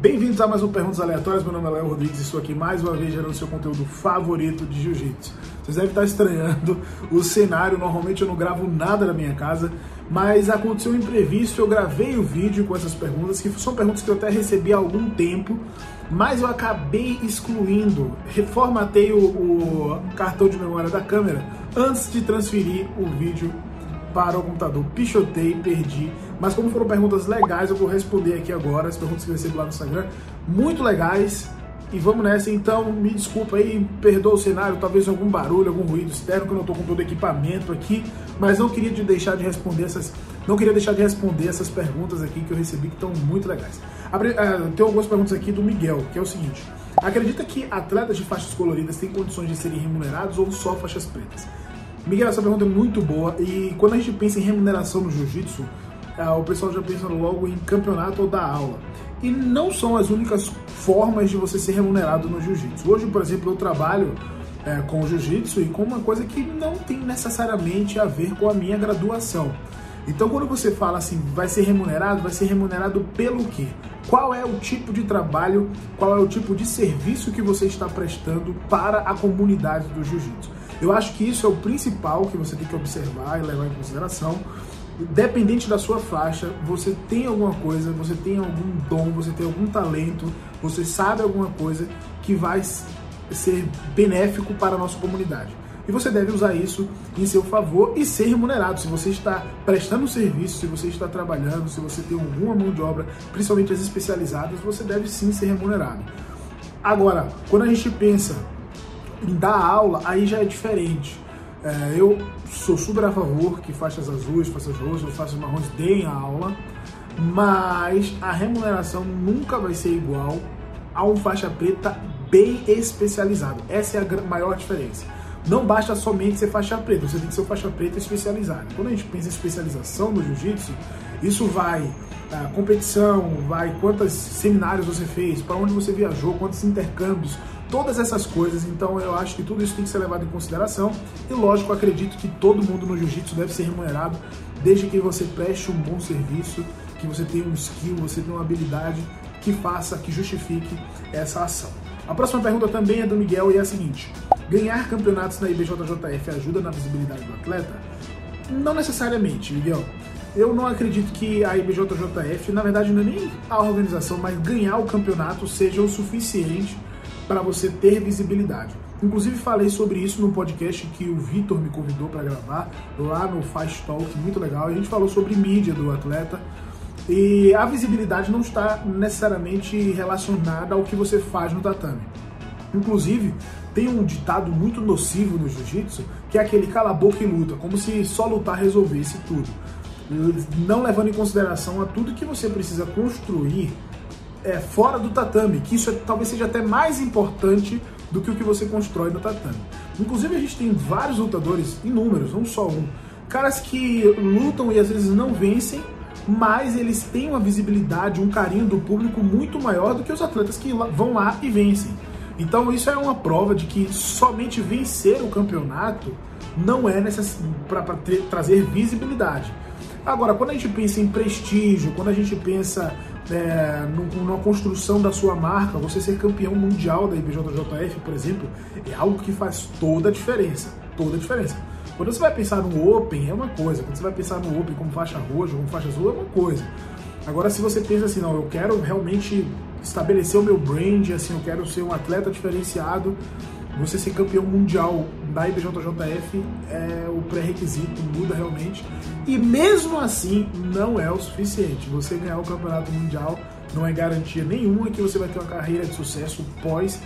Bem-vindos a mais um Perguntas Aleatórias. Meu nome é Léo Rodrigues e estou aqui mais uma vez gerando seu conteúdo favorito de jiu-jitsu. Vocês devem estar estranhando o cenário. Normalmente eu não gravo nada na minha casa, mas aconteceu um imprevisto. Eu gravei o vídeo com essas perguntas, que são perguntas que eu até recebi há algum tempo, mas eu acabei excluindo. Reformatei o, o cartão de memória da câmera antes de transferir o vídeo para o computador. Pichotei, perdi. Mas como foram perguntas legais, eu vou responder aqui agora as perguntas que recebi lá no Instagram. Muito legais. E vamos nessa, então, me desculpa aí, perdoa o cenário, talvez algum barulho, algum ruído externo, que eu não estou com todo o equipamento aqui, mas não queria de deixar de responder essas, não queria deixar de responder essas perguntas aqui que eu recebi que estão muito legais. Uh, tem algumas perguntas aqui do Miguel, que é o seguinte: acredita que atletas de faixas coloridas têm condições de serem remunerados ou só faixas pretas? Miguel, essa pergunta é muito boa e quando a gente pensa em remuneração no jiu-jitsu, é, o pessoal já pensa logo em campeonato ou da aula. E não são as únicas formas de você ser remunerado no jiu-jitsu. Hoje, por exemplo, eu trabalho é, com jiu-jitsu e com uma coisa que não tem necessariamente a ver com a minha graduação. Então, quando você fala assim, vai ser remunerado, vai ser remunerado pelo quê? Qual é o tipo de trabalho, qual é o tipo de serviço que você está prestando para a comunidade do jiu-jitsu? Eu acho que isso é o principal que você tem que observar e levar em consideração. Dependente da sua faixa, você tem alguma coisa, você tem algum dom, você tem algum talento, você sabe alguma coisa que vai ser benéfico para a nossa comunidade. E você deve usar isso em seu favor e ser remunerado. Se você está prestando serviço, se você está trabalhando, se você tem alguma mão de obra, principalmente as especializadas, você deve sim ser remunerado. Agora, quando a gente pensa em dar aula, aí já é diferente. É, eu sou super a favor que faixas azuis, faixas roxas, faixas marrons deem a aula, mas a remuneração nunca vai ser igual a um faixa preta bem especializado. Essa é a maior diferença. Não basta somente ser faixa preta, você tem que ser faixa preta especializada. Quando a gente pensa em especialização no jiu-jitsu, isso vai a competição, vai quantos seminários você fez, para onde você viajou, quantos intercâmbios, todas essas coisas. Então eu acho que tudo isso tem que ser levado em consideração. E lógico, acredito que todo mundo no jiu-jitsu deve ser remunerado, desde que você preste um bom serviço, que você tenha um skill, você tenha uma habilidade que faça, que justifique essa ação. A próxima pergunta também é do Miguel e é a seguinte: ganhar campeonatos na IBJJF ajuda na visibilidade do atleta? Não necessariamente, Miguel. Eu não acredito que a IBJJF, na verdade, não é nem a organização, mas ganhar o campeonato seja o suficiente para você ter visibilidade. Inclusive falei sobre isso no podcast que o Vitor me convidou para gravar lá no Fast Talk, muito legal. A gente falou sobre mídia do atleta e a visibilidade não está necessariamente relacionada ao que você faz no tatame. Inclusive, tem um ditado muito nocivo no jiu-jitsu que é aquele cala a boca e luta, como se só lutar resolvesse tudo não levando em consideração a tudo que você precisa construir é, fora do tatame, que isso é, talvez seja até mais importante do que o que você constrói no tatame. Inclusive, a gente tem vários lutadores, inúmeros, não só um, caras que lutam e às vezes não vencem, mas eles têm uma visibilidade, um carinho do público muito maior do que os atletas que vão lá e vencem. Então, isso é uma prova de que somente vencer o campeonato não é necessário para trazer visibilidade. Agora, quando a gente pensa em prestígio, quando a gente pensa é, numa construção da sua marca, você ser campeão mundial da IBJJF, por exemplo, é algo que faz toda a diferença. Toda a diferença. Quando você vai pensar no Open, é uma coisa. Quando você vai pensar no Open como faixa roxa, como faixa azul, é uma coisa. Agora, se você pensa assim, não, eu quero realmente estabelecer o meu brand, assim, eu quero ser um atleta diferenciado, você ser campeão mundial da IBJJF é o pré-requisito, muda realmente. E mesmo assim, não é o suficiente. Você ganhar o campeonato mundial não é garantia nenhuma que você vai ter uma carreira de sucesso pós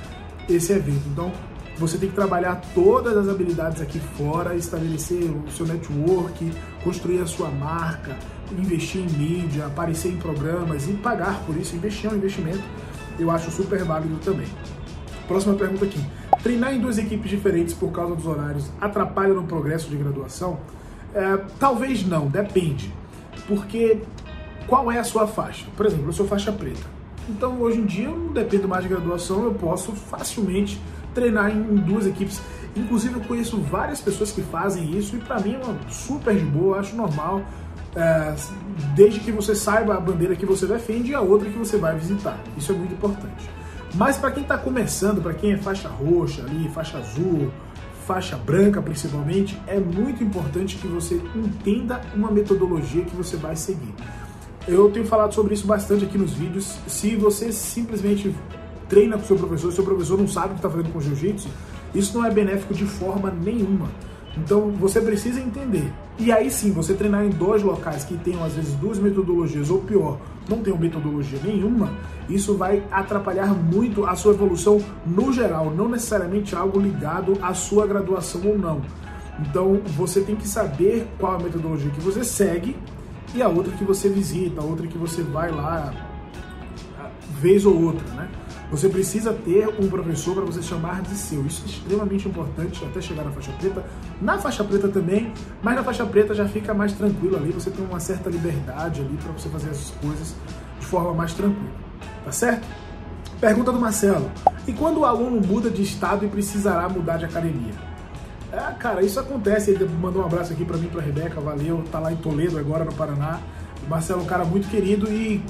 esse evento. Então, você tem que trabalhar todas as habilidades aqui fora, estabelecer o seu network, construir a sua marca, investir em mídia, aparecer em programas e pagar por isso, investir é um investimento, eu acho super válido também. Próxima pergunta aqui. Treinar em duas equipes diferentes por causa dos horários atrapalha no progresso de graduação? É, talvez não, depende. Porque qual é a sua faixa? Por exemplo, eu sou faixa preta. Então hoje em dia eu não dependo mais de graduação, eu posso facilmente treinar em duas equipes. Inclusive eu conheço várias pessoas que fazem isso e para mim é uma super de boa, acho normal. é, desde que você saiba a bandeira que você defende e a outra que você vai visitar. Isso é muito importante. Mas para quem está começando, para quem é faixa roxa ali, faixa azul, faixa branca principalmente, é muito importante que você entenda uma metodologia que você vai seguir. Eu tenho falado sobre isso bastante aqui nos vídeos. Se você simplesmente treina com seu professor, seu professor não sabe o que está fazendo com jiu-jitsu, isso não é benéfico de forma nenhuma. Então você precisa entender. E aí sim, você treinar em dois locais que tenham às vezes duas metodologias, ou pior, não tenham metodologia nenhuma, isso vai atrapalhar muito a sua evolução no geral, não necessariamente algo ligado à sua graduação ou não. Então você tem que saber qual a metodologia que você segue e a outra que você visita, a outra que você vai lá vez ou outra? Você precisa ter um professor para você chamar de seu. Isso é extremamente importante até chegar na faixa preta. Na faixa preta também, mas na faixa preta já fica mais tranquilo ali. Você tem uma certa liberdade ali para você fazer essas coisas de forma mais tranquila. Tá certo? Pergunta do Marcelo. E quando o aluno muda de estado e precisará mudar de academia? É, cara, isso acontece. Ele mandou um abraço aqui para mim, para Rebeca, valeu. Tá lá em Toledo agora, no Paraná. O Marcelo é um cara muito querido e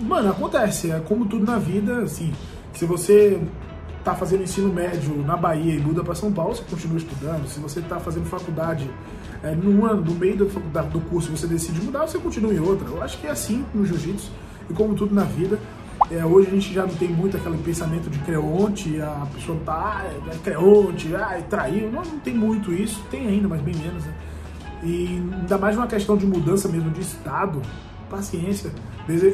Mano, acontece. É como tudo na vida, assim. Se você tá fazendo ensino médio na Bahia e muda para São Paulo, você continua estudando. Se você tá fazando faculdade é, no, ano, no meio da, do curso você decide mudar, você continua em outra. Eu acho que é assim no jiu-jitsu e como tudo na vida. É, hoje a gente já não tem muito aquele pensamento de creonte, a pessoa tá, ah, é creonte, ah, traiu. Não, não tem muito isso, tem ainda, mas bem menos. Né? E ainda mais uma questão de mudança mesmo de estado, paciência.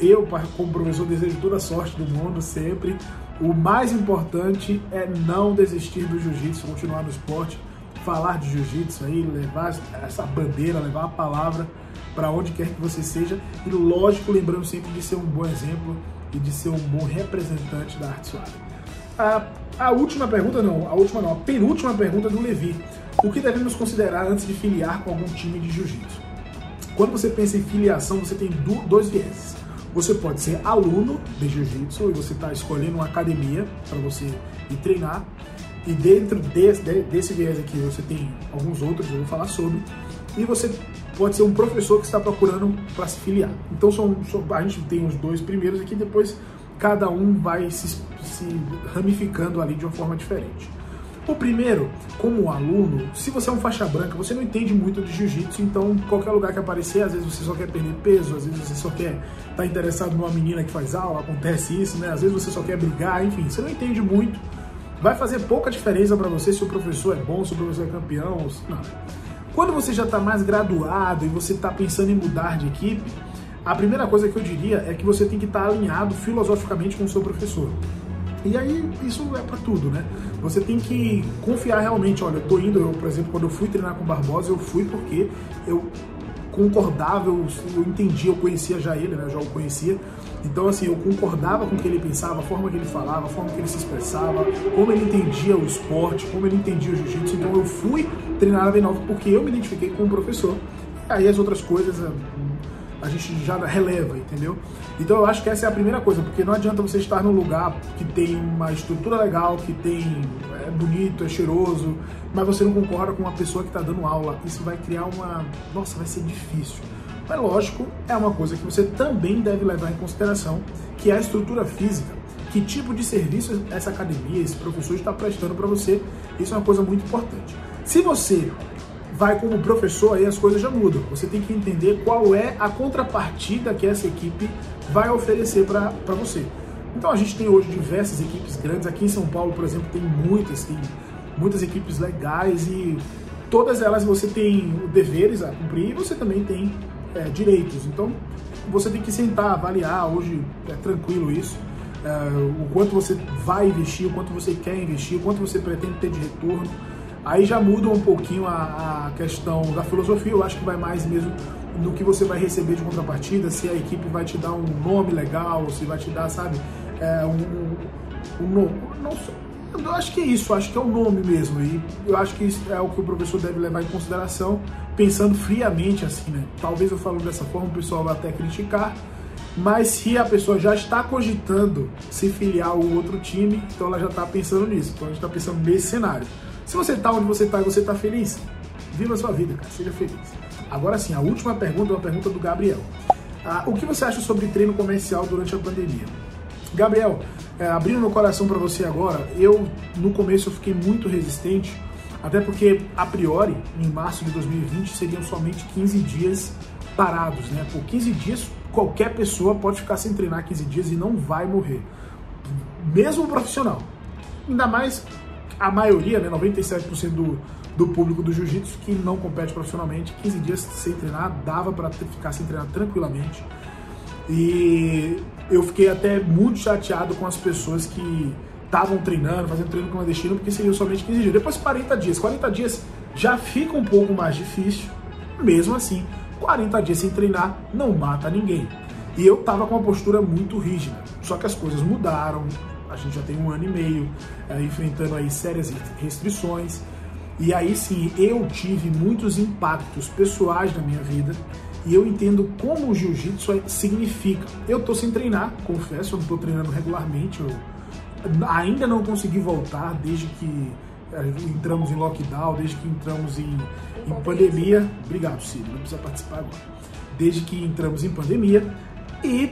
Eu, como professor, desejo toda a sorte do mundo sempre. O mais importante é não desistir do jiu-jitsu, continuar no esporte, falar de jiu-jitsu aí, levar essa bandeira, levar a palavra para onde quer que você seja. E lógico, lembrando sempre de ser um bom exemplo e de ser um bom representante da arte suave. A, a última pergunta, não, a última não, a penúltima pergunta do Levi. O que devemos considerar antes de filiar com algum time de jiu-jitsu? Quando você pensa em filiação, você tem dois vieses. Você pode ser aluno de jiu-jitsu e você está escolhendo uma academia para você ir treinar. E dentro desse, desse viés aqui você tem alguns outros, eu vou falar sobre. E você pode ser um professor que está procurando para se filiar. Então são, a gente tem os dois primeiros aqui, depois cada um vai se, se ramificando ali de uma forma diferente. O primeiro, como aluno, se você é um faixa branca, você não entende muito de jiu-jitsu, então qualquer lugar que aparecer, às vezes você só quer perder peso, às vezes você só quer estar tá interessado numa menina que faz aula, acontece isso, né? Às vezes você só quer brigar, enfim, você não entende muito. Vai fazer pouca diferença para você se o professor é bom, se o professor é campeão, não. Quando você já está mais graduado e você está pensando em mudar de equipe, a primeira coisa que eu diria é que você tem que estar tá alinhado filosoficamente com o seu professor. E aí, isso é para tudo, né? Você tem que confiar realmente. Olha, eu tô indo, eu, por exemplo, quando eu fui treinar com o Barbosa, eu fui porque eu concordava, eu, eu entendia, eu conhecia já ele, né? Eu já o conhecia. Então, assim, eu concordava com o que ele pensava, a forma que ele falava, a forma que ele se expressava, como ele entendia o esporte, como ele entendia o jiu-jitsu. Então, eu fui treinar na V9 porque eu me identifiquei com o professor. Aí as outras coisas a gente já releva, entendeu? Então eu acho que essa é a primeira coisa, porque não adianta você estar num lugar que tem uma estrutura legal, que tem é bonito, é cheiroso, mas você não concorda com uma pessoa que está dando aula. Isso vai criar uma. Nossa, vai ser difícil. Mas lógico, é uma coisa que você também deve levar em consideração, que é a estrutura física. Que tipo de serviço essa academia, esse professor está prestando para você? Isso é uma coisa muito importante. Se você vai como professor, aí as coisas já mudam. Você tem que entender qual é a contrapartida que essa equipe vai oferecer para você. Então a gente tem hoje diversas equipes grandes. Aqui em São Paulo, por exemplo, tem muitas, tem muitas equipes legais e todas elas você tem deveres a cumprir e você também tem é, direitos. Então você tem que sentar, avaliar. Hoje é tranquilo isso. É, o quanto você vai investir, o quanto você quer investir, o quanto você pretende ter de retorno. Aí já muda um pouquinho a, a questão da filosofia, eu acho que vai mais mesmo no que você vai receber de contrapartida, se a equipe vai te dar um nome legal, se vai te dar, sabe, é, um, um, um não, eu acho que é isso, acho que é o nome mesmo. E eu acho que isso é o que o professor deve levar em consideração, pensando friamente assim, né? Talvez eu falo dessa forma, o pessoal vai até criticar, mas se a pessoa já está cogitando se filiar ao outro time, então ela já está pensando nisso. Então a gente está pensando nesse cenário. Se você está onde você está e você está feliz, viva a sua vida, cara. Seja feliz. Agora sim, a última pergunta é uma pergunta do Gabriel. Ah, o que você acha sobre treino comercial durante a pandemia? Gabriel, é, abrindo meu coração para você agora, eu no começo eu fiquei muito resistente, até porque a priori, em março de 2020, seriam somente 15 dias parados, né? Por 15 dias, qualquer pessoa pode ficar sem treinar 15 dias e não vai morrer. Mesmo profissional. Ainda mais a maioria, né, 97% do, do público do jiu-jitsu que não compete profissionalmente, 15 dias sem treinar, dava para ficar sem treinar tranquilamente. E eu fiquei até muito chateado com as pessoas que estavam treinando, fazendo treino clandestino, porque seriam somente 15 dias. Depois 40 dias. 40 dias já fica um pouco mais difícil. Mesmo assim, 40 dias sem treinar não mata ninguém. E eu tava com uma postura muito rígida. Só que as coisas mudaram. A gente já tem um ano e meio é, enfrentando aí sérias restrições. E aí sim, eu tive muitos impactos pessoais na minha vida e eu entendo como o jiu-jitsu significa. Eu tô sem treinar, confesso, eu não tô treinando regularmente, eu ainda não consegui voltar desde que eh, entramos em lockdown, desde que entramos em, em pandemia. Obrigado, Ciro, não precisa participar agora. Desde que entramos em pandemia e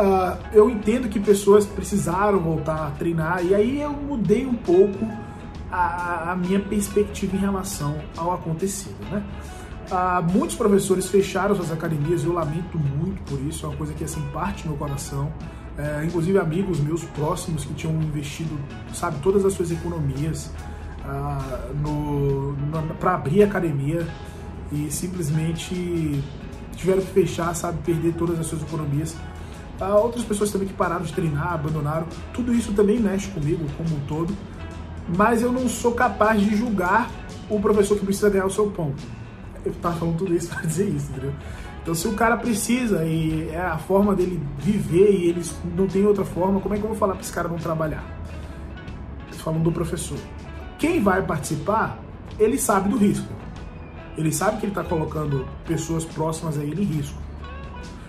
uh, eu entendo que pessoas precisaram voltar a treinar e aí eu mudei um pouco a, a minha perspectiva em relação ao acontecido, né? Ah, muitos professores fecharam suas academias eu lamento muito por isso, é uma coisa que assim parte meu coração. É, inclusive amigos meus próximos que tinham investido, sabe, todas as suas economias ah, para abrir a academia e simplesmente tiveram que fechar, sabe, perder todas as suas economias. Ah, outras pessoas também que pararam de treinar, abandonaram. Tudo isso também mexe comigo como um todo, mas eu não sou capaz de julgar o professor que precisa ganhar o seu pão eu tava falando tudo isso para dizer isso, entendeu? Então, se o cara precisa e é a forma dele viver e eles não tem outra forma, como é que eu vou falar para esse cara não trabalhar? Falando do professor. Quem vai participar, ele sabe do risco. Ele sabe que ele está colocando pessoas próximas a ele em risco.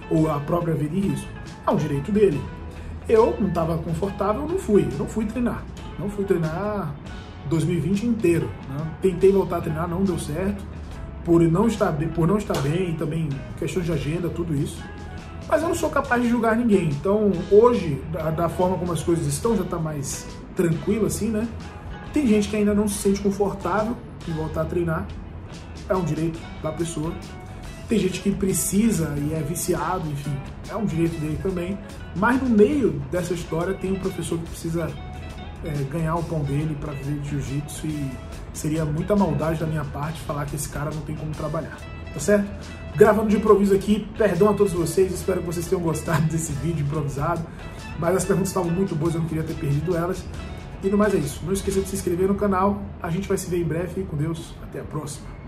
Ou a própria vida em risco. É um direito dele. Eu não estava confortável, não fui. Não fui treinar. Não fui treinar 2020 inteiro. Né? Tentei voltar a treinar, não deu certo por não estar por não estar bem, também questões de agenda, tudo isso. Mas eu não sou capaz de julgar ninguém. Então, hoje, da, da forma como as coisas estão, já está mais tranquilo assim, né? Tem gente que ainda não se sente confortável em voltar a treinar. É um direito da pessoa. Tem gente que precisa e é viciado, enfim, é um direito dele também. Mas no meio dessa história tem um professor que precisa é, ganhar o pão dele para viver de jiu-jitsu e seria muita maldade da minha parte falar que esse cara não tem como trabalhar, tá certo? Gravando de improviso aqui, perdão a todos vocês, espero que vocês tenham gostado desse vídeo improvisado, mas as perguntas estavam muito boas, eu não queria ter perdido elas. E no mais é isso, não esqueça de se inscrever no canal, a gente vai se ver em breve, com Deus, até a próxima.